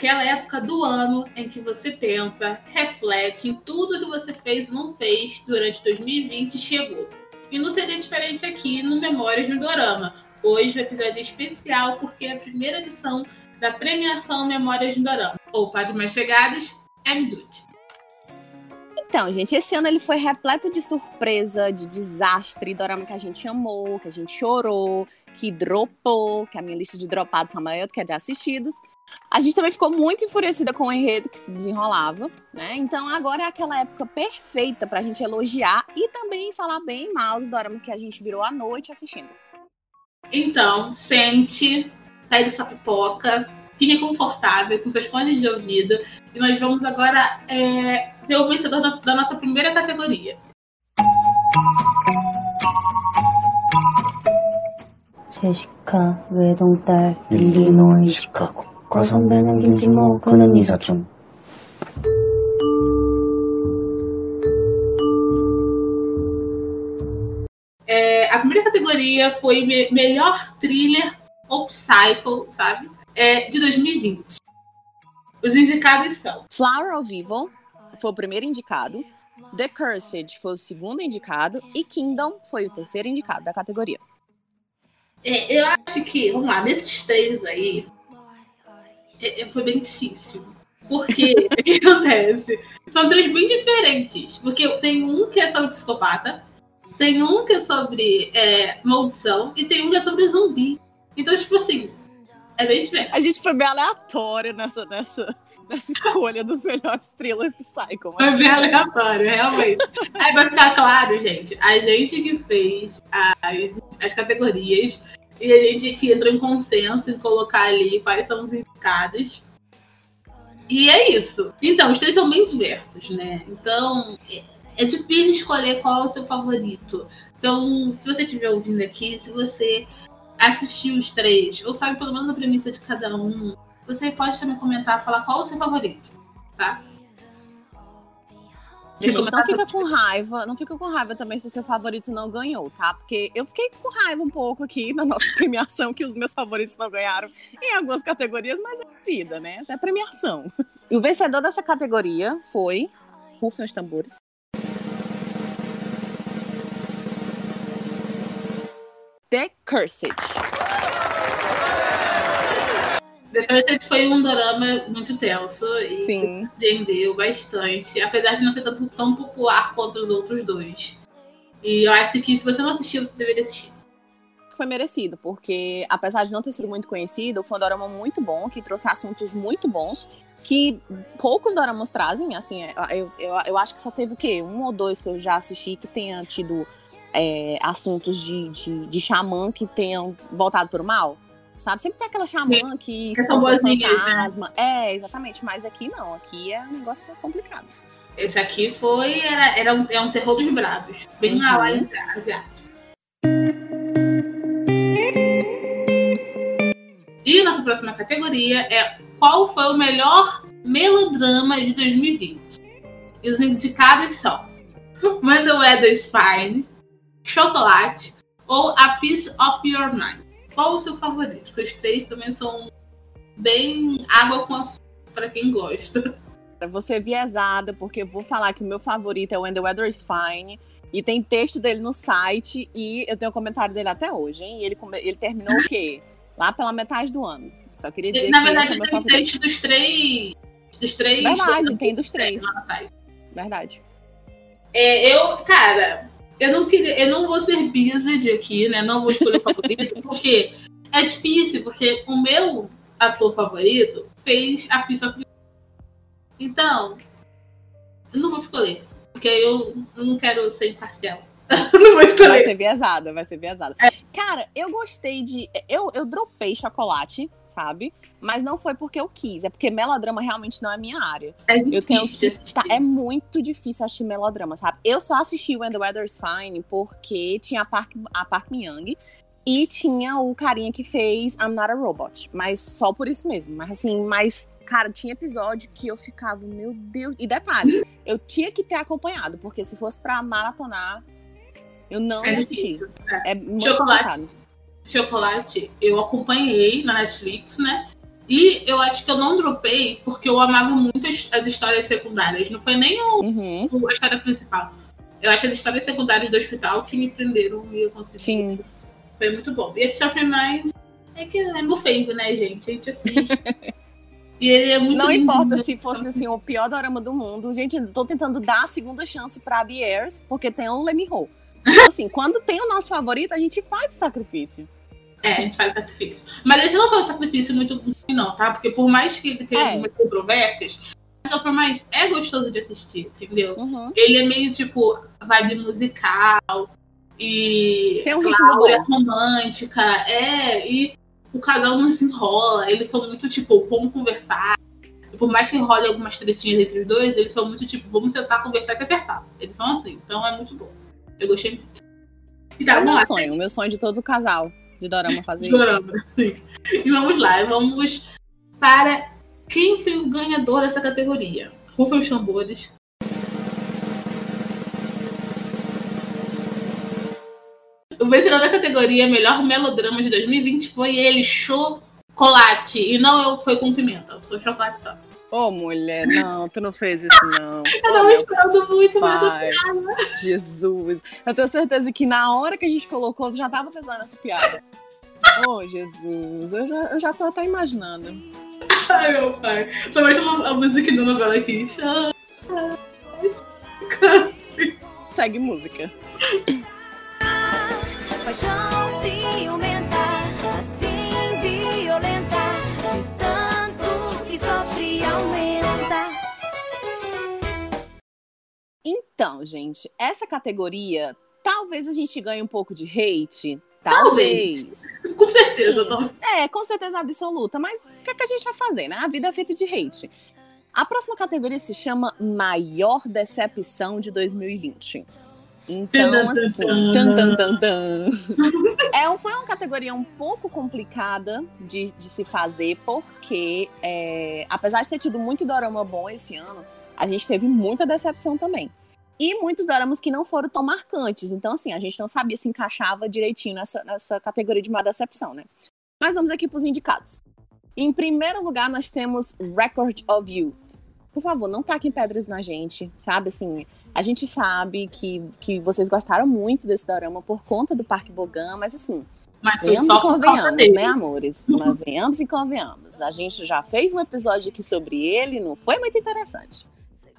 aquela época do ano em que você pensa, reflete em tudo que você fez e não fez durante 2020 chegou. E não seria diferente aqui no Memórias do Dorama. Hoje o episódio é especial porque é a primeira edição da premiação Memórias do Dorama. Ou para os mais chegados, MDUT. Então, gente, esse ano ele foi repleto de surpresa, de desastre, dorama que a gente amou, que a gente chorou, que dropou, que a minha lista de dropados é maior do que a de assistidos. A gente também ficou muito enfurecida com o enredo que se desenrolava, né? Então agora é aquela época perfeita pra gente elogiar e também falar bem mal dos doramas que a gente virou à noite assistindo. Então, sente, pegue sua pipoca, fique confortável com seus fones de ouvido e nós vamos agora é, ver o vencedor da, da nossa primeira categoria. 제시카 외동딸 일리노이 시카고 과선배는 김치모 그는 이사촌 É, a primeira categoria foi me melhor thriller ou cycle, sabe? É, de 2020. Os indicados são Flower of Evil foi o primeiro indicado, The Cursed foi o segundo indicado e Kingdom foi o terceiro indicado da categoria. É, eu acho que, vamos lá, desses três aí, é, é, foi bem difícil. Porque o que acontece? São três bem diferentes. Porque tem um que é sobre psicopata, tem um que é sobre é, maldição e tem um que é sobre zumbi. Então, tipo assim, é bem diferente. A gente foi bem aleatório nessa, nessa, nessa escolha dos melhores thriller Psycho. Foi bem aleatório, realmente. Aí vai ficar claro, gente. A gente que fez as, as categorias e a gente que entrou em consenso em colocar ali quais são os indicados. E é isso. Então, os três são bem diversos, né? Então, é, é difícil escolher qual é o seu favorito. Então, se você estiver ouvindo aqui, se você assistiu os três, ou sabe pelo menos a premissa de cada um, você pode também comentar, falar qual é o seu favorito, tá? Gente, não fica com raiva, não fica com raiva também se o seu favorito não ganhou, tá? Porque eu fiquei com raiva um pouco aqui na nossa premiação que os meus favoritos não ganharam em algumas categorias, mas é vida, né? É premiação. E o vencedor dessa categoria foi Rufem os tambores. The Cursed. The Cursed foi um drama muito tenso e Sim. surpreendeu bastante, apesar de não ser tanto, tão popular quanto os outros dois. E eu acho que se você não assistiu, você deveria assistir. Foi merecido, porque apesar de não ter sido muito conhecido, foi um dorama muito bom, que trouxe assuntos muito bons, que poucos doramas trazem, assim, eu, eu, eu acho que só teve o quê? Um ou dois que eu já assisti que tenha tido é, assuntos de, de, de xamã que tenham voltado para o mal. Sabe? Sempre tem aquela xamã que Que são boazinhas, né? fantasma. É, exatamente. Mas aqui não. Aqui é um negócio complicado. Esse aqui foi. Era, era um, é um terror dos bravos. Bem Uhum. lá, lá em asiático. E nossa próxima categoria é qual foi o melhor melodrama de 2020? E os indicados são When the Weather's Fine, Chocolate ou A Piece of Your Mind. Qual o seu favorito? Porque os três também são bem água com açúcar para quem gosta. Vou ser viesada, porque eu vou falar que o meu favorito é o When the Weather is Fine. E tem texto dele no site e eu tenho um comentário dele até hoje, hein? E ele, ele terminou o quê? Lá pela metade do ano. Só queria dizer Na que esse verdade, é meu tem favorito. texto dos três. Dos três. Verdade, tem dos três. Verdade. É, eu, cara, eu não queria. Eu não vou ser busy aqui, né? Não vou escolher favorito, porque é difícil, porque o meu ator favorito fez a pista. Então, eu não vou escolher. Porque eu, eu não quero ser imparcial. não vou Vai ser viesada, vai ser viesada. É. Cara, eu gostei de. Eu, eu dropei chocolate, sabe? Mas não foi porque eu quis, é porque melodrama realmente não é minha área. É Eu tenho difícil que. Tá, é muito difícil assistir melodrama, sabe? Eu só assisti When the Weather's Fine porque tinha a Park, a Park Myung e tinha o carinha que fez I'm Not a Robot. Mas só por isso mesmo. Mas assim, mas, cara, tinha episódio que eu ficava, meu Deus. E detalhe, eu tinha que ter acompanhado, porque se fosse pra maratonar, eu não É ia assistir. difícil. É. É muito Chocolate. complicado. Chocolate, eu acompanhei na Netflix, né? E eu acho que eu não dropei porque eu amava muito as, as histórias secundárias. Não foi nem o, Uhum. o- a história principal. Eu acho as histórias secundárias do hospital que me prenderam e eu consegui. Sim. Foi muito bom. E a Sofre Mais é que é meu fave, né, gente? A gente assiste. e ele é muito Não lindo. importa se fosse assim, o pior dorama do mundo. Gente, eu tô tentando dar a segunda chance pra The Heirs, porque tem o Lemmy Ho. Então, assim, quando tem o nosso favorito, a gente faz o sacrifício. É, a gente faz sacrifício. Mas esse não foi um sacrifício muito ruim, não, tá? Porque por mais que ele tenha É. algumas controvérsias, é gostoso de assistir, entendeu? Uhum. Ele é meio tipo vibe musical e Tem um ritmo bom. romântica, é, e o casal não se enrola, eles são muito tipo, vamos conversar. E por mais que role algumas tretinhas entre os dois, eles são muito tipo, vamos sentar, conversar e se acertar. Eles são assim, então é muito bom. Eu gostei muito. E tá, É o meu lá. sonho, o meu sonho de todo o casal de dorama fazer isso. Chorando. E vamos lá, vamos para quem foi o ganhador dessa categoria. Rufem os tambores. O vencedor da categoria Melhor Melodrama de 2020 foi ele, Chocolate. E não eu, foi com pimenta, sou chocolate só. Ô, mulher, não, tu não fez isso, não. Eu tava meu esperando muito, mas eu pai, Jesus. Eu tenho certeza que na hora que a gente colocou, tu já tava pensando nessa piada. Ô, Jesus, eu já, eu já tô até imaginando. Ai, meu pai. Tô mais uma a música do novela aqui. Segue música. Paixão ciumenta, Então, gente, essa categoria, talvez a gente ganhe um pouco de hate. Talvez. Talvez. Com certeza, tô... É, com certeza absoluta. Mas o que, é que a gente vai fazer, né? A vida é feita de hate. A próxima categoria se chama Maior Decepção de 2020. Então, assim, tan. tan, tan, tan. É, foi uma categoria um pouco complicada de, de se fazer, porque é, apesar de ter tido muito dorama bom esse ano, a gente teve muita decepção também. E muitos doramas que não foram tão marcantes. Então, assim, a gente não sabia se encaixava direitinho nessa, nessa categoria de maior decepção, né? Mas vamos aqui para os indicados. Em primeiro lugar, nós temos Record of You. Por favor, não taquem pedras na gente, sabe? Assim, a gente sabe que, que vocês gostaram muito desse dorama por conta do Parque Bogan, mas assim, Mas venhamos só e convenhamos, né, amores? Mas venhamos e convenhamos. A gente já fez um episódio aqui sobre ele, não foi muito interessante.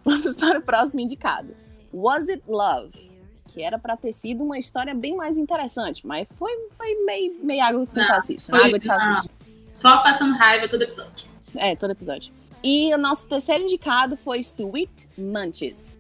Vamos para o próximo indicado. Was It Love? Que era pra ter sido uma história bem mais interessante, mas foi, foi meio, meio água Não, salsicha. foi- água de salsicha. Só passando raiva todo episódio. É, todo episódio. E o nosso terceiro indicado foi Sweet Munches.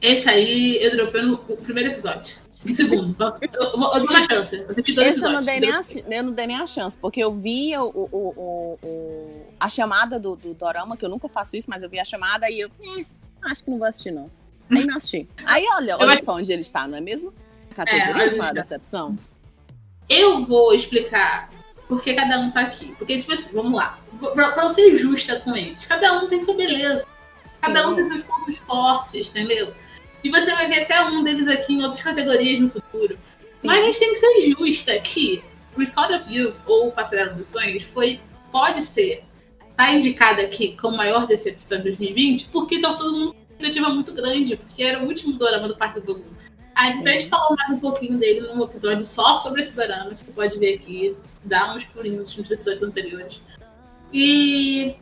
Esse aí eu dropei no o primeiro episódio. No segundo. eu, eu, eu dou uma chance. Eu assisti dois Esse eu não, dei nem a, eu não dei nem a chance, porque eu vi o, o, o- o- o- a chamada do, do Dorama, que eu nunca faço isso, mas eu vi a chamada e eu eh, acho que não vou assistir, não. Aí não assisti. Aí olha, olha só onde ele está, não é mesmo? É, Categoria olha de maior decepção. Eu vou explicar por que cada um tá aqui. Porque, tipo assim, vamos lá. Pra, pra eu ser justa com eles, cada um tem sua beleza. Cada Sim. um tem seus pontos fortes, entendeu? E você vai ver até um deles aqui em outras categorias no futuro. Sim. Mas a gente tem que ser justa que Record of Youth ou Passageiro dos Sonhos foi, pode ser, tá indicada aqui como maior decepção de 2020 porque tá todo mundo expectativa muito grande, porque era o último dorama do Parque do Mundo. A gente até falou mais um pouquinho dele num episódio só sobre esse dorama, que você pode ver aqui, dá uns pulinhos nos episódios anteriores. E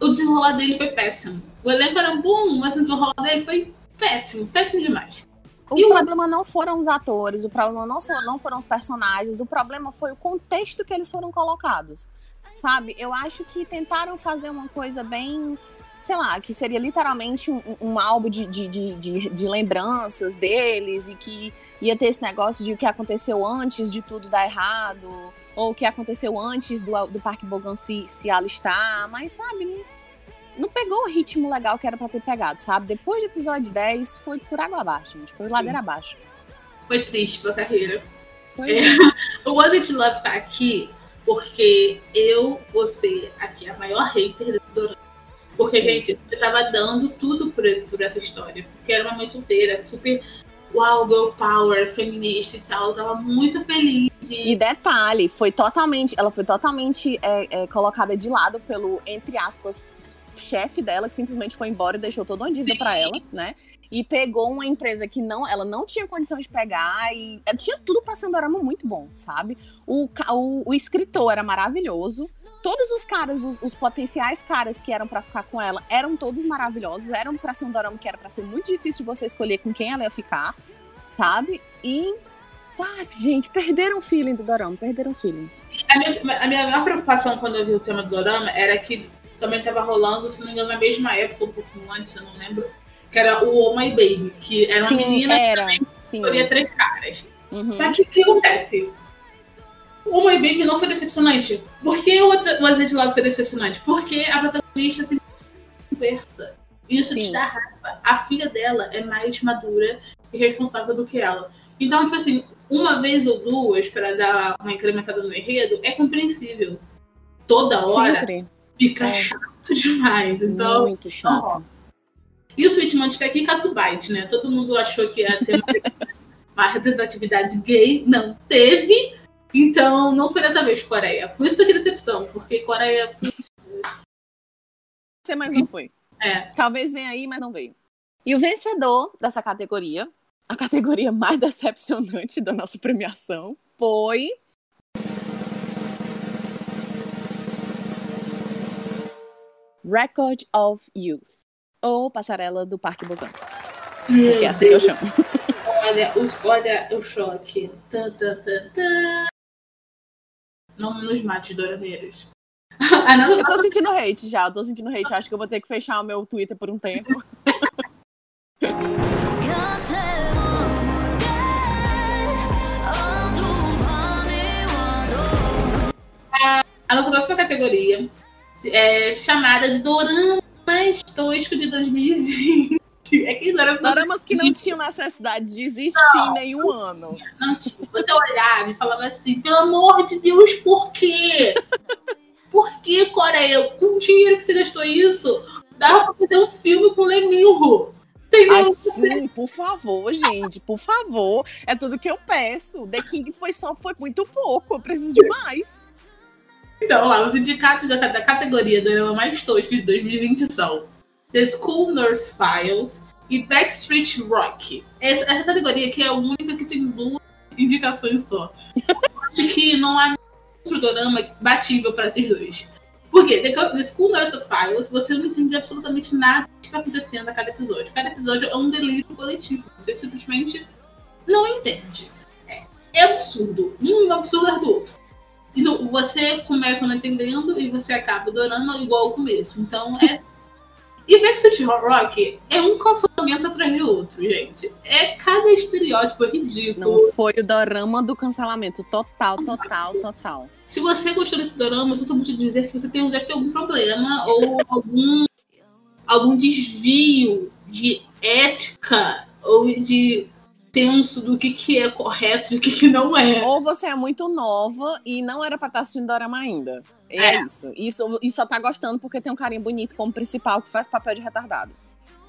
o desenrolar dele foi péssimo. O elenco era bom, mas o desenrolar dele foi péssimo, péssimo demais. O E o- problema não foram os atores, o problema não, só- não foram os personagens, o problema foi o contexto que eles foram colocados. Sabe? Eu acho que tentaram fazer uma coisa bem. Sei lá, que seria literalmente um, um álbum de, de, de, de, lembranças deles e que ia ter esse negócio de o que aconteceu antes de tudo dar errado, ou o que aconteceu antes do, do Parque Bogan se, se alistar, mas sabe, não, não pegou o ritmo legal que era pra ter pegado, sabe? Depois do episódio 10, foi por água abaixo, gente. Foi ladeira abaixo. Foi triste pra carreira. Foi É. O Was It Love tá aqui porque eu ser aqui a maior hater desse dorama. Porque, Sim. gente, eu tava dando tudo por, por essa história. Porque era uma mãe solteira, super uau, girl power, feminista e tal. Eu tava muito feliz. E, E detalhe, foi totalmente, ela foi totalmente é, é, colocada de lado pelo, entre aspas, chefe dela, que simplesmente foi embora e deixou toda uma dívida pra ela, né? E pegou uma empresa que não, ela não tinha condição de pegar e é, tinha tudo pra ser um dorama muito bom, sabe? O, o, o escritor era maravilhoso. Todos os caras, os, os potenciais caras que eram pra ficar com ela, eram todos maravilhosos. Eram pra ser um dorama que era pra ser muito difícil de você escolher com quem ela ia ficar, sabe? E, sabe, gente, perderam o feeling do dorama, perderam o feeling. a, minha, a minha maior preocupação quando eu vi o tema do Dorama era que também tava rolando, se não me engano, na mesma época, um pouquinho antes, eu não lembro, que era o Oh My Baby, que era uma Sim, menina era. que Sim. escolhia três caras. Uhum. Só que o que acontece? O My Baby não foi decepcionante. Por que o It Love foi decepcionante? Porque a protagonista se conversa. Isso te Sim. dá raiva. A filha dela é mais madura e responsável do que ela. Então, tipo assim, uma vez ou duas para dar uma incrementada no enredo é compreensível. Toda hora Sempre. fica É. chato demais. Então, Muito chato. e o Sweet Monte tá aqui em caso do Byte, né? Todo mundo achou que ia ter uma representatividade gay. Não teve. Então, não foi dessa vez Coreia. Por isso que decepção, porque Coreia. Você, mas não foi. É. Talvez venha aí, mas não veio. E o vencedor dessa categoria, a categoria mais decepcionante da nossa premiação, foi. Record of Youth. Ou Passarela do Parque Botânico. Que é assim que eu chamo. Olha, os, olha o choque. Tã, tã, tã, tã. Não nos mate, Doroneiros. Ah, eu tô sentindo hate já, eu tô sentindo hate. Acho que eu vou ter que fechar o meu Twitter por um tempo. a nossa próxima categoria é chamada de Dorama Tosco de 2020. É aquele dorama Doramas que não tinham necessidade de existir em nenhum ano. não tinha. Você olhava e falava assim, pelo amor de Deus, por quê? Por que, Coreia? Com o dinheiro que você gastou isso, dava pra fazer um filme com o Lemirro. Entendeu? Assim, por favor, gente, por favor. É tudo que eu peço. The King foi só foi muito pouco. Eu preciso de mais. Então, lá, os indicados da, da categoria do mais tosco de 2020 são The School Nurse Files e Backstreet Rock. Essa, essa categoria aqui é a única que tem duas indicações só. Acho que não há outro dorama batível para esses dois. Por quê? The, School Nurse Files, você não entende absolutamente nada que está acontecendo a cada episódio. Cada episódio é um delírio coletivo. Você simplesmente não entende. É, é absurdo. Um absurdo atrás do outro. E você começa não entendendo e você acaba adorando igual ao começo. Então é. E Backstreet Rock é um cancelamento atrás de outro, gente. É cada estereótipo ridículo. Não foi o dorama do cancelamento. Total, total, total. Se você gostou desse dorama, eu sinto muito dizer que você tem, deve ter algum problema ou algum, algum desvio de ética ou de senso do que, que é correto e o que, que não é. Ou você é muito nova e não era pra estar assistindo dorama ainda. É, É. isso. isso. E só tá gostando porque tem um carinha bonito como principal que faz papel de retardado.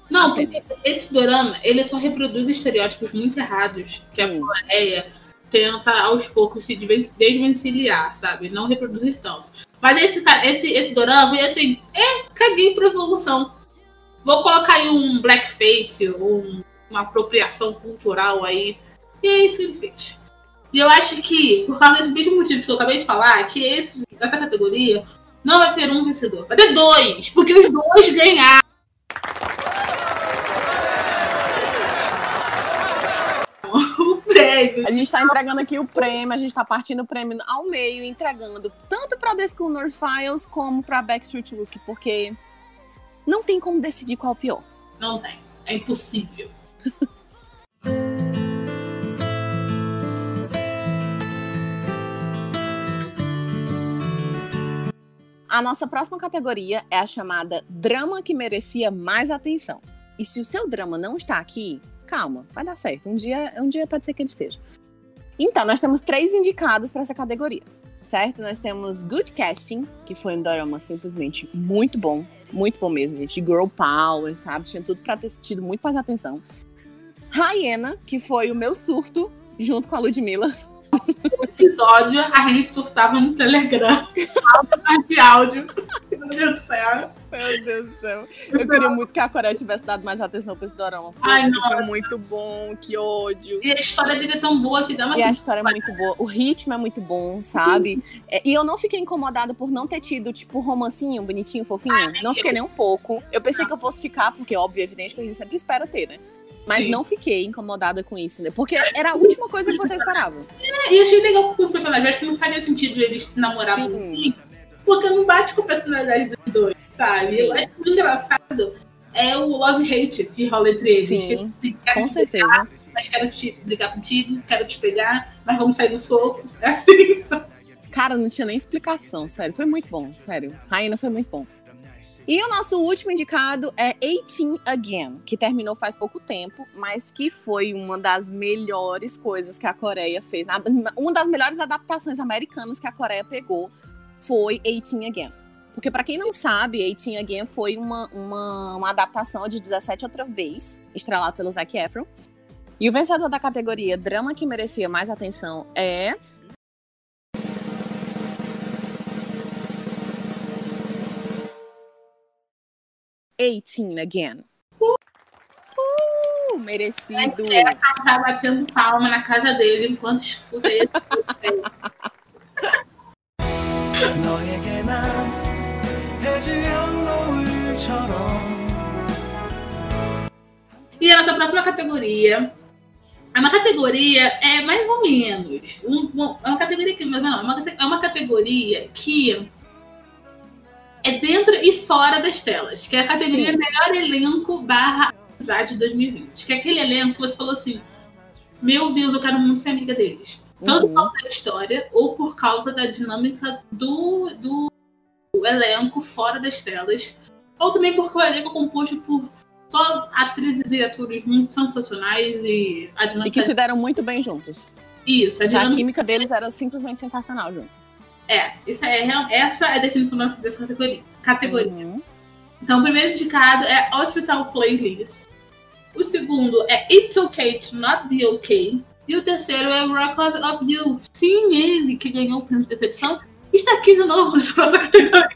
Não, porque Apenas. esse dorama, ele só reproduz estereótipos muito errados que a Sim. Coreia tenta aos poucos se desven- desvencilhar, sabe? Não reproduzir tanto. Mas esse, ca- esse, esse dorama, é assim, é, caguei pra evolução. Vou colocar aí um blackface, um, uma apropriação cultural aí. E é isso que ele fez. E eu acho que, por causa desse mesmo motivo que eu acabei de falar, que esse, essa categoria não vai ter um vencedor. Vai ter dois, porque os dois ganharam. o prêmio. A gente tá entregando aqui o prêmio, a gente tá partindo o prêmio ao meio, entregando tanto pra The School Nurse Files como pra Backstreet Rookie, porque não tem como decidir qual é o pior. Não tem. É impossível. A nossa próxima categoria é a chamada drama que merecia mais atenção. E se o seu drama não está aqui, calma, vai dar certo. Um dia, um dia pode ser que ele esteja. Então, nós temos três indicados para essa categoria, certo? Nós temos Good Casting, que foi um drama simplesmente muito bom, muito bom mesmo, gente. Girl Power, sabe? Tinha tudo para ter tido muito mais atenção. Hyena, que foi o meu surto, junto com a Ludmilla. Episódio, a gente surtava no Telegram. De áudio. Meu Deus do céu. Meu Deus do céu. Eu queria muito que a Coreia tivesse dado mais atenção pra esse dorama. Ai, Foi nossa. muito bom, que ódio. E a história dele é tão boa que dá uma E a história é muito boa, o ritmo é muito bom, sabe? É, e eu não fiquei incomodada por não ter tido, tipo, romancinho, bonitinho, fofinho. Não fiquei nem um pouco. Eu pensei que eu fosse ficar, porque, óbvio, é evidente que a gente sempre espera ter, né? Mas Sim. não fiquei incomodada com isso, né? Porque era a última coisa que você esperava. É, E achei legal com o personagem. Acho que não faria sentido eles namorarem Sim. assim, porque não bate com a personalidade dos dois, sabe? Sim. Eu acho que o engraçado é o love-hate que rola entre eles. Sim, que Com te certeza. pegar, mas quero te brigar contigo, quero te pegar, mas vamos sair no soco. É assim. Cara, não tinha nem explicação, sério. Foi muito bom, sério. Raina foi muito bom. E o nosso último indicado é 18 Again, que terminou faz pouco tempo, mas que foi uma das melhores coisas que a Coreia fez. Uma das melhores adaptações americanas que a Coreia pegou foi 18 Again. Porque, pra quem não sabe, 18 Again foi uma, uma, uma adaptação de 17 outra vez, estrelado pelo Zac Efron. E o vencedor da categoria Drama que merecia mais atenção é Eighteen Again. Uh, merecido. Tá batendo palma na casa dele enquanto escuta ele. 너에게 난 해질녘 노을처럼 E a nossa próxima categoria é uma categoria, é mais ou menos. Um- um- é uma categoria que. Mas não, é uma, cate- é uma categoria que é dentro e fora das telas. Que é a categoria Sim. Melhor Elenco barra Amizade 2020. Que é aquele elenco que você falou assim: Meu Deus, eu quero muito ser amiga deles. Tanto Uhum. por causa da história ou por causa da dinâmica do, do elenco fora das telas. Ou também porque o elenco é composto por só atrizes e atores muito sensacionais e a E dinâmica. que se deram muito bem juntos. Isso, a Já a dinâmica. química deles era simplesmente sensacional junto. É, isso é, essa é a definição dessa dessa categoria. categoria. Uhum. Então, o primeiro indicado é Hospital Playlist. O segundo é It's Okay to Not Be Okay. E o terceiro é Record of You. Sim, ele que ganhou o prêmio de decepção. Está aqui de novo nessa nossa categoria.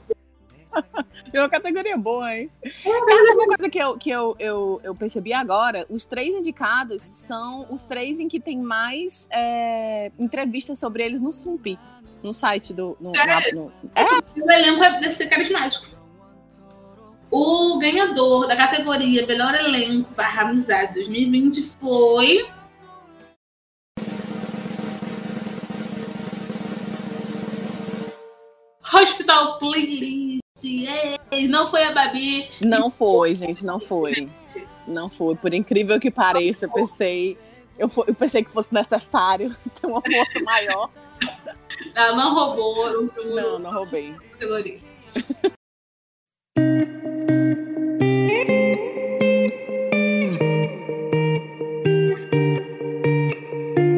É uma categoria boa, hein? Cara, sabe uma coisa que, eu, que eu, eu, eu percebi agora? Os três indicados são os três em que tem mais é, entrevistas sobre eles no Sumpi. No site do. No, no- O elenco é- deve ser carismático. O ganhador da categoria Melhor Elenco barra Amizade 2020 foi. Hospital Playlist. Ei, não foi a Babi. Não foi, gente, não foi. Não foi. Por incrível que pareça, eu pensei. Eu, eu pensei que fosse necessário ter uma força maior. Ela não roubou o Não, não roubei.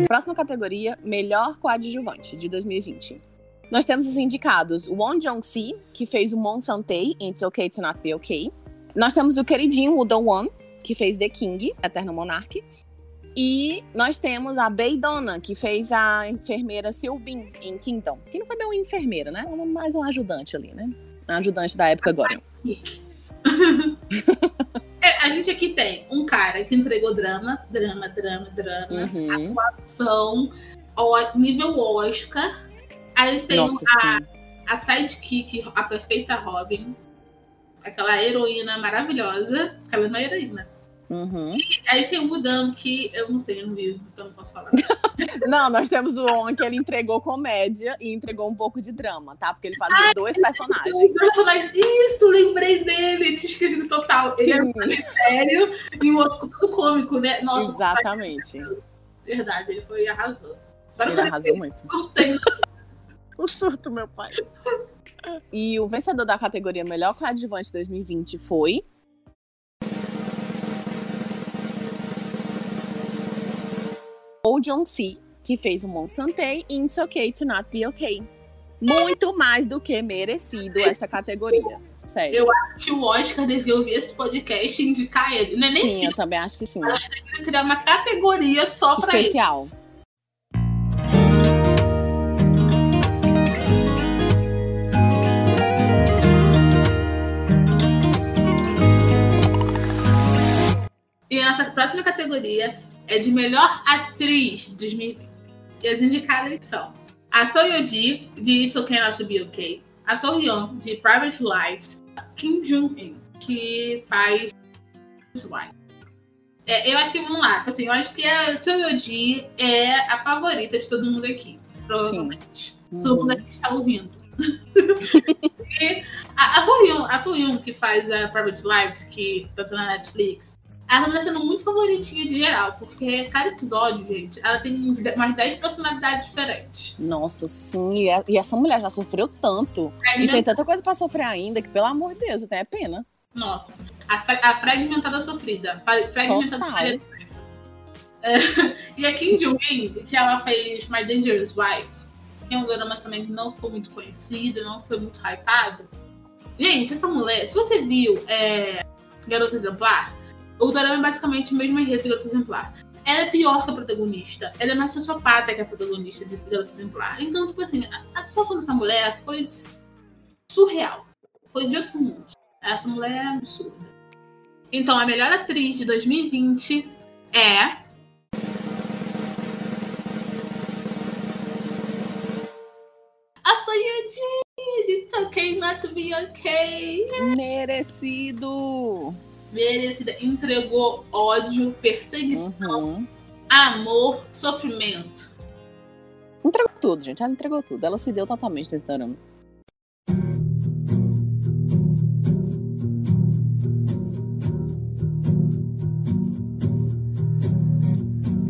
Próxima categoria, melhor coadjuvante de 2020. Nós temos os indicados Won Jong-si, que fez o Mon Santei It's Okay to Not Be Okay. Nós temos o queridinho Woo Do-won, que fez The King, Eterno Monarch. E nós temos a Bei Donna, que fez a enfermeira Seo Bin em Kingdom. Que não foi bem uma enfermeira, né? Uma- Mais um ajudante ali, né? Um ajudante da época agora. É, a gente aqui tem um cara que entregou drama, drama, drama, drama, Uhum. atuação nível Oscar. Aí eles têm Nossa, a, sim. a sidekick, a perfeita Robin, aquela heroína maravilhosa, aquela não é heroína. Uhum. Aí eles têm o Mudam, que eu não sei, eu não vi, então não posso falar. Não, nós temos o On que ele entregou comédia e entregou um pouco de drama, tá? Porque ele fazia dois personagens. O personagem, isso, lembrei dele, tinha esquecido total. Ele era Sim, sério e o outro todo cômico, né? Nossa, exatamente. verdade, ele foi arrasou. Agora Ele arrasou muito. O surto, meu pai. E o vencedor da categoria Melhor Coadjuvante 2020 foi. O John C, que fez o Mon Santei e It's Okay to Not Be Okay. Muito mais do que merecido essa categoria. Sério. Eu que o Oscar devia ouvir esse podcast e indicar ele. Não é nem sim, eu também acho que sim. eu acho que devia criar uma categoria só pra ele. Especial. E a nossa próxima categoria é de melhor atriz de 2020. E as indicadas são a So Yoo-ji, de It's Okay Not to Be Okay, a So Yeon, de Private Lives, Kim Jong-un, que faz. É, eu acho que, vamos lá, assim, eu acho que a So Yoo-ji é a favorita de todo mundo aqui, provavelmente. Todo mundo Uhum. aqui está ouvindo. e a, a Sohyun, a que faz a Private Lives, que tá na Netflix, ela tá sendo muito favoritinha de geral, porque cada episódio, gente, ela tem uns umas 10 personalidades diferentes. Nossa, sim. E, a- e essa mulher já sofreu tanto. E tem tanta coisa pra sofrer ainda que, pelo amor de Deus, até é pena. Nossa, a, a fragmentada sofrida. Fra- Fragmentada é, E a Kim Jong-un, que ela fez My Dangerous Wife, que é um drama também que não ficou muito conhecido, não foi muito hypado. Gente, essa mulher, se você viu é, Garota Exemplar, o drama é basicamente o mesmo enredo de Garota Exemplar. Ela é pior que a protagonista. Ela é mais sociopata que a protagonista de Garota Exemplar. Então, tipo assim, a atuação dessa mulher foi surreal. Foi de outro mundo. Essa mulher é absurda. Então, a melhor atriz de 2020 é. It's okay not to be okay. Merecido. Merecida. Entregou ódio, perseguição, Uhum. amor, sofrimento. Entregou tudo, gente. Ela entregou tudo. Ela se deu totalmente nesse drama.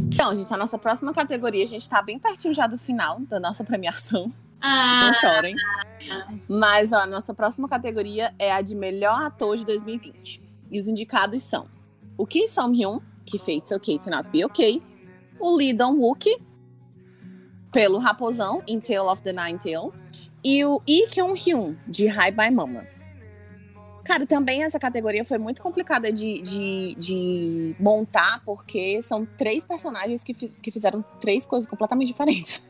Então, gente, a nossa próxima categoria, a gente tá bem pertinho já do final da nossa premiação. Ah, Não chorem. Mas ó, a nossa próxima categoria é a de melhor ator de 2020. E os indicados são o Kim Song-hyun, que fez It's Okay to Not Be Okay, o Lee Dong-wook, pelo Raposão, em Tale of the Nine Tail, e o Lee Kyung-hyun, de Hi Bye Mama. Cara, também essa categoria foi muito complicada de, de, de montar, porque são três personagens que, fi- que fizeram três coisas completamente diferentes.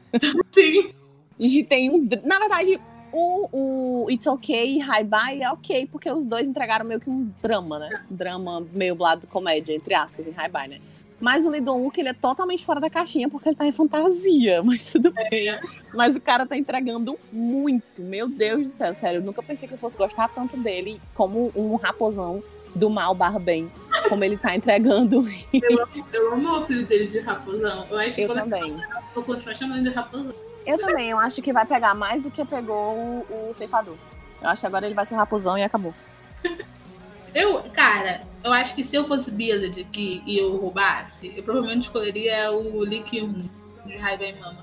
sim. E tem um. Na verdade, o, o It's Okay e Hi Bye é ok, porque os dois entregaram meio que um drama, né? Drama meio lado comédia, entre aspas, em Hi Bye, né? Mas o Lee Dong-wook, ele é totalmente fora da caixinha porque ele tá em fantasia, mas tudo bem. Mas o cara tá entregando muito, meu Deus do céu, sério. Eu nunca pensei que eu fosse gostar tanto dele como um raposão do mal barra bem, como ele tá entregando. Eu amo o apelido dele de Raposão. Eu acho que Eu também. eu vou continuar chamando ele de Raposão. Eu também, eu acho que vai pegar mais do que pegou o, o ceifador. Eu acho que agora ele vai ser raposão e acabou. Eu, cara, eu acho que se eu fosse Billard aqui e eu roubasse, eu provavelmente escolheria o Lee Kyung de Raiva e Mama.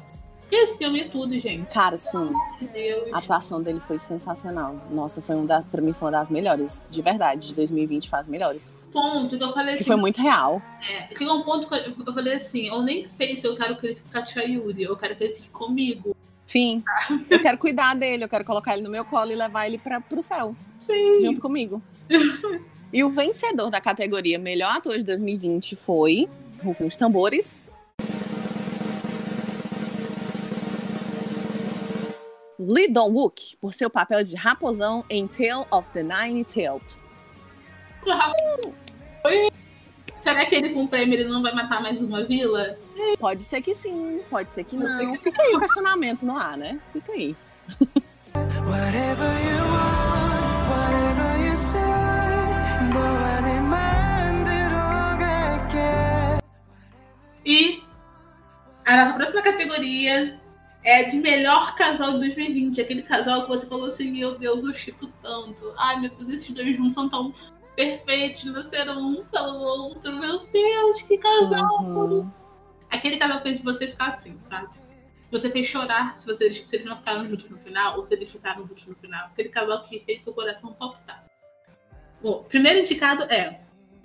Porque esse homem é tudo, gente. Cara, sim, Deus. a atuação dele foi sensacional. Nossa, foi um da, pra mim foi uma das melhores, de verdade, de 2020 faz melhores. Ponto que eu falei Que assim. foi muito real. é, chegou um ponto que eu eu falei assim: eu nem sei se eu quero que ele fique com a tia Yuri, eu quero que ele fique comigo. Sim, eu quero cuidar dele, eu quero colocar ele no meu colo e levar ele pra, pro céu, Sim. junto comigo. E o vencedor da categoria Melhor Ator de 2020 foi Rufem os Tambores. Lee Dong-wook por seu papel de raposão em Tale of the Nine-Tailed. Será que ele com o prêmio ele não vai matar mais uma vila? Pode ser que sim, pode ser que não. Fica aí o questionamento no ar, né? Fica aí. e a nossa próxima categoria é de melhor casal de 2020. Aquele casal que você falou assim, meu Deus, eu chico tanto. Ai, meu Deus, esses dois juntos são tão perfeitos, nasceram um pelo outro. Meu Deus, que casal! Uhum. Aquele casal fez você ficar assim, sabe? Você fez chorar se, vocês, se eles não ficaram juntos no final, ou se eles ficaram juntos no final. Aquele casal que fez seu coração palpitar. Bom, primeiro indicado é,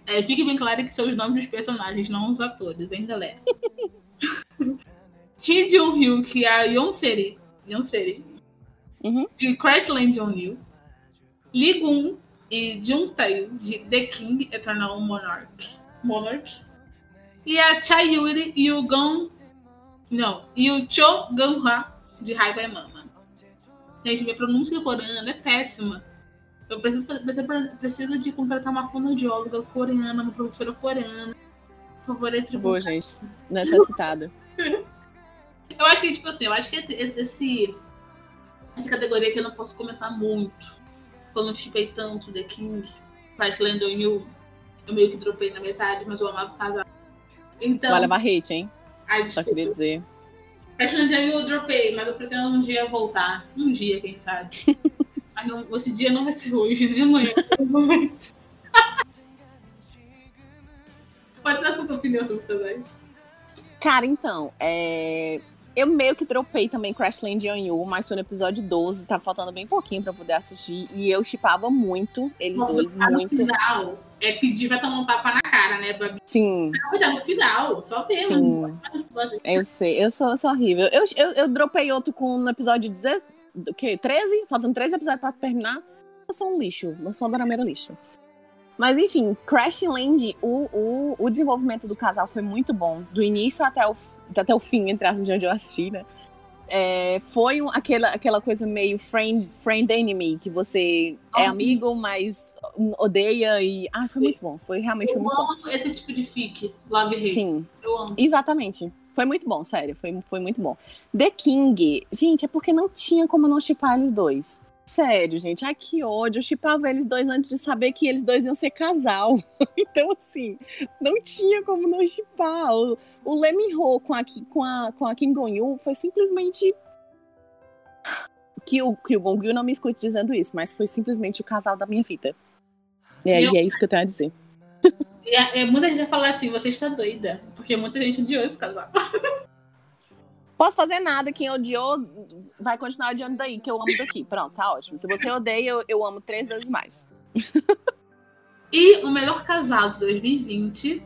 é. Fique bem claro que são os nomes dos personagens, não os atores, hein, galera? Hee Jun-Ryu, que é a Yonseri. Yonseri. Uhum. De Crash Land on You. Lee Gun e Jung Tae de The King Eternal Monarch. Monarch. E a Cha Yuri e o Gon. Não, e o Cho Gun-hwa de Raiva e Mama. Gente, minha pronúncia coreana é péssima. Eu preciso, preciso, preciso de contratar uma fonoaudióloga coreana, uma professora coreana. Por favor, entre em Boa, gente. Necessitada. Eu acho que, tipo assim, eu acho que esse, essa categoria aqui eu não posso comentar muito. Quando eu chipei tanto The King, Crashland on You, eu meio que dropei na metade, mas eu amava o casal. Então, Vai levar hate, hein? ai, Só queria dizer. Crashland on You eu dropei, mas eu pretendo um dia voltar. Um dia, quem sabe. Mas não- esse dia não vai ser hoje, nem amanhã. provavelmente. Pode dar com sua opinião sobre o casais. Cara, então, é... eu meio que dropei também Crashland on You, mas foi no episódio 12, tá faltando bem pouquinho pra poder assistir. E eu chipava muito, eles dois, botar no muito. final. É pedir vai tomar um tapa na cara, né, Babi? Sim, Cuidado no final, só ver, Sim. eu sei, eu sou, eu sou horrível. Eu, eu, eu dropei outro com no episódio 10, do quê? 13? Faltam 13 episódios pra terminar. Eu sou um lixo, eu sou uma dorameira lixo. Mas enfim, Crash Land, o, o, o desenvolvimento do casal foi muito bom. Do início até o, até o fim, entre as de onde eu assisti, né? É, foi um- aquela, aquela coisa meio friend, friend enemy, que você é Nossa. amigo, mas odeia e. Ah, foi muito bom. Foi realmente foi Eu muito bom. amo esse tipo de fic, love hate. Sim, Eu amo. exatamente. Foi muito bom, sério. Foi, foi muito bom. The King, gente, é porque não tinha como não chipar eles dois. Sério, gente. Ai, que ódio. Eu chipava eles dois antes de saber que eles dois iam ser casal. então, assim, não tinha como não chipar. O, o Lee Min-ho com a, com, a, com a Kim Gong-yu foi simplesmente... Que o, que o Gong-yu não me escute dizendo isso, mas foi simplesmente o casal da minha vida. É, Eu- e é isso que eu tenho a dizer. E muita gente vai falar assim, você está doida. Porque muita gente odiou esse casal. Posso fazer nada, quem odiou vai continuar odiando daí, que eu amo daqui. Pronto, tá ótimo. Se você odeia, eu, eu amo três vezes mais. E o melhor casal de 2020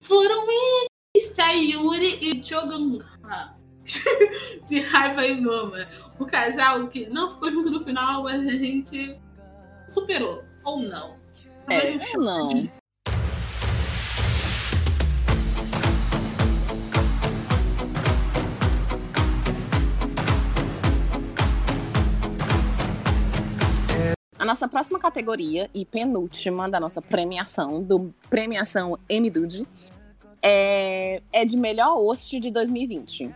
foram eles, Sayuri e Chogun de Raiva e Mama. O casal que não ficou junto no final, mas a gente superou. Ou não. É, não. A nossa próxima categoria e penúltima da nossa premiação, do Premiação M-Dude, é, é de melhor host de 2020.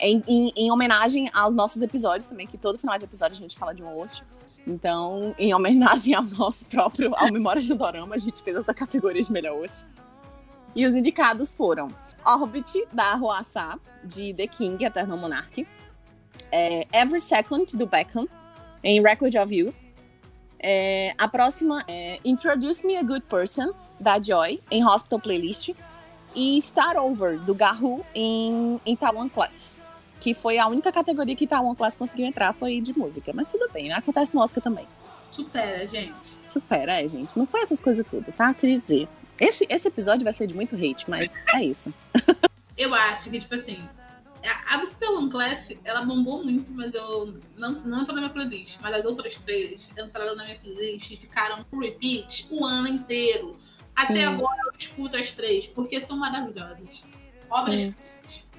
Em, em- em homenagem aos nossos episódios também, que todo final de episódio a gente fala de um host. Então, em homenagem ao nosso próprio, ao Memória de Dorama, a gente fez essa categoria de melhor host. E os indicados foram Orbit, da Roassá, de The King, Eternal Monarch. É, Every Second, do Beckham, em Record of Youth. É, a próxima é Introduce Me a Good Person, da Joy, em Hospital Playlist. E Start Over, do Garou, em, em Taiwan Class. Que foi a única categoria que Taiwan Class conseguiu entrar, foi de música. Mas tudo bem, né? acontece no Oscar também. Supera, gente. Supera, é, gente. Não foi essas coisas tudo, tá? Eu queria dizer. Esse, esse episódio vai ser de muito hate, mas é isso. Eu acho que, tipo assim, a a Visitor One Class, ela bombou muito, mas eu não, não entrou na minha playlist. Mas as outras três entraram na minha playlist e ficaram no repeat o ano inteiro. Até Sim. agora eu escuto as três, porque são maravilhosas. Obras. Sim.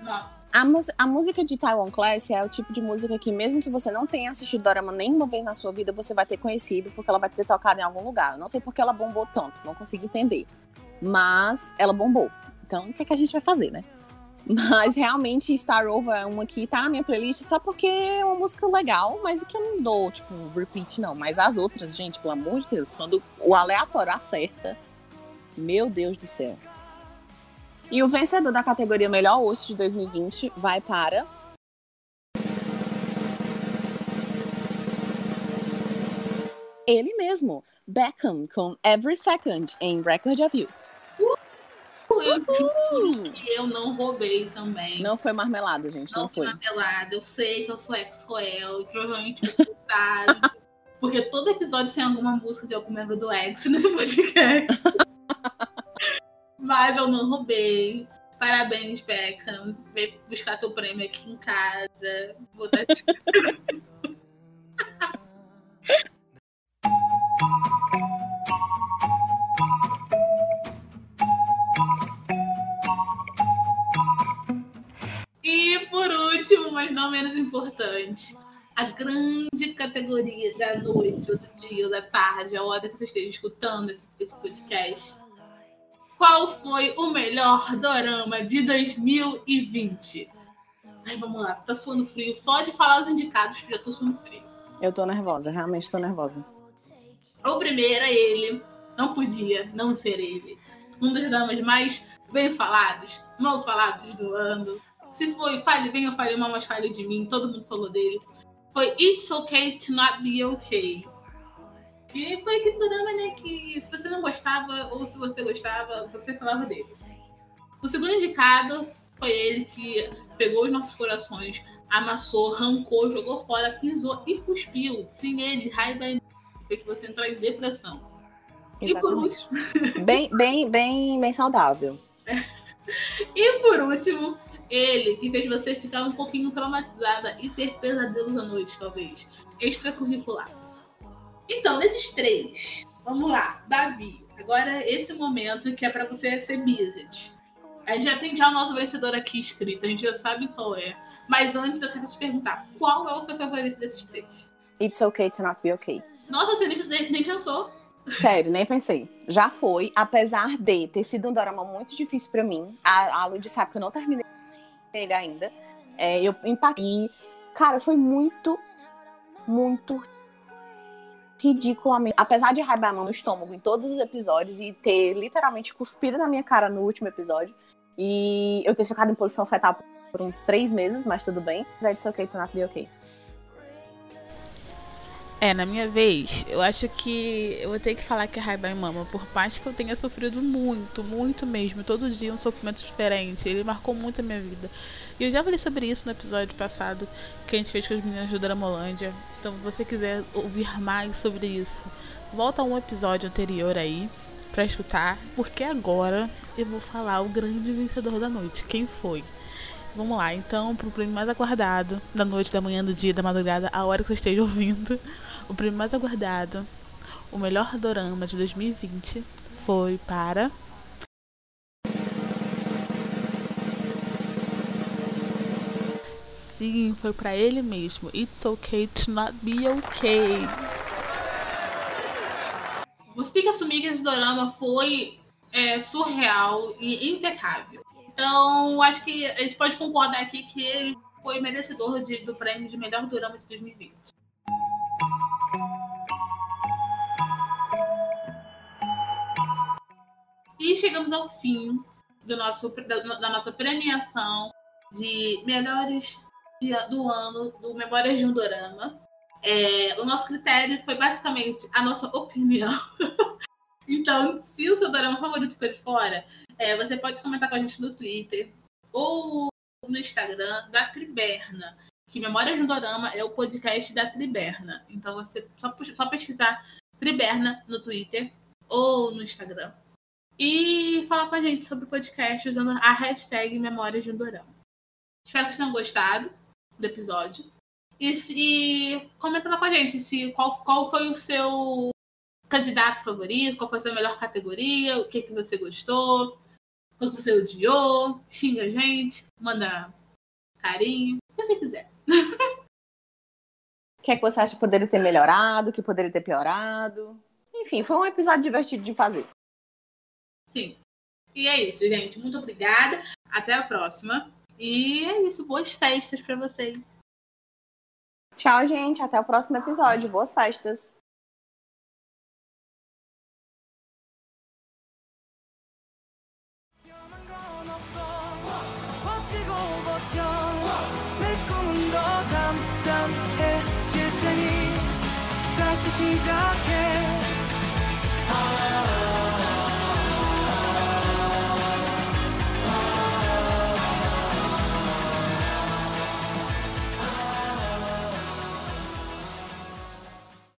Nossa. A, a música de Taiwan Class é o tipo de música que, mesmo que você não tenha assistido Dorama nenhuma vez na sua vida, você vai ter conhecido, porque ela vai ter tocado em algum lugar. Eu não sei porque ela bombou tanto, não consigo entender. Mas ela bombou. Então, o que, é que a gente vai fazer, né? Mas realmente Star Over é uma que tá na minha playlist só porque é uma música legal, mas que eu não dou, tipo, repeat, não. Mas as outras, gente, pelo amor de Deus, quando o aleatório acerta, meu Deus do céu. E o vencedor da categoria Melhor Host de 2020 vai para. Ele mesmo, Beckham, com Every Second em Record of You. Eu juro que eu não roubei também. Não foi marmelada, gente, não, Não foi. na pelada. Eu sei que eu sou ex-Roel, provavelmente vocês porque todo episódio tem alguma música de algum membro do ex nesse podcast. Mas eu não roubei. Parabéns, Beckham. Vem buscar seu prêmio aqui em casa. Vou dar te... E por último, mas não menos importante, a grande categoria da noite, ou do dia, ou da tarde, a hora que você esteja escutando esse, esse podcast. Qual foi o melhor dorama de 2020? Ai, vamos lá, tá suando frio. Só de falar os indicados, já tô suando frio. Eu tô nervosa, realmente tô nervosa. O primeiro é ele. Não podia não ser ele. Um dos dramas mais bem falados, mal falados do ano. Se foi Fale Bem ou Fale Mal, mas Fale de Mim, todo mundo falou dele. Foi It's Okay to Not Be Okay. E foi aquele drama, né, que se você não gostava ou se você gostava, você falava dele. O segundo indicado foi ele que pegou os nossos corações, Então, desses três, vamos lá, Davi. Agora esse momento que é pra você ser Bizet. A gente já tem já o nosso vencedor aqui escrito, a gente já sabe qual é. Mas antes eu quero te perguntar, qual é o seu favorito desses três? It's okay to not be okay. Nossa, você nem, nem, nem pensou. Sério, nem pensei. Já foi, apesar de ter sido um dorama muito difícil pra mim. A, a Lud sabe que eu não terminei ele ainda. É, eu empaquei. Cara, foi muito, muito ridiculamente. Apesar de raibar a mão no estômago em todos os episódios e ter literalmente cuspido na minha cara no último episódio. E eu ter ficado em posição fetal por uns três meses, mas tudo bem. Mas It's okay to not be okay. É, na minha vez, eu acho que eu vou ter que falar que é e Mama, por mais que eu tenha sofrido muito, muito mesmo, todo dia um sofrimento diferente. Ele marcou muito a minha vida. E eu já falei sobre isso no episódio passado que a gente fez com as meninas do Dramolândia. Então, se você quiser ouvir mais sobre isso, volta a um episódio anterior aí pra escutar, porque agora eu vou falar o grande vencedor da noite. Quem foi? Vamos lá, então, pro prêmio mais aguardado da noite, da manhã, do dia, da madrugada, a hora que você esteja ouvindo. O prêmio mais aguardado, o melhor dorama de 2020 foi para. Sim, foi para ele mesmo. It's okay to not be okay. Que assumir que esse dorama foi é, surreal e impecável. Então, acho que a gente pode concordar aqui que ele foi merecedor de- do prêmio de melhor dorama de 2020. E chegamos ao fim do nosso, da, da nossa premiação de melhores do ano do Memórias de um Dorama. É, o nosso critério foi basicamente a nossa opinião. então, se o seu dorama favorito ficou de fora, é, você pode comentar com a gente no Twitter ou no Instagram da Triberna. Que Memórias de um Dorama é o podcast da Triberna. Então, você só, só pesquisar Triberna no Twitter ou no Instagram. E falar com a gente sobre o podcast usando a hashtag Memórias de um. Espero que vocês tenham gostado do episódio. E se comenta lá com a gente se qual, qual foi o seu candidato favorito, qual foi a sua melhor categoria, o que, que você gostou, o que você odiou, xinga a gente, manda carinho, o que você quiser. O que é que você acha que poderia ter melhorado, que poderia ter piorado? Enfim, foi um episódio divertido de fazer. Sim. E é isso, gente. Muito obrigada. Até a próxima. E é isso. Boas festas pra vocês. Tchau, gente. Até o próximo episódio. Boas festas.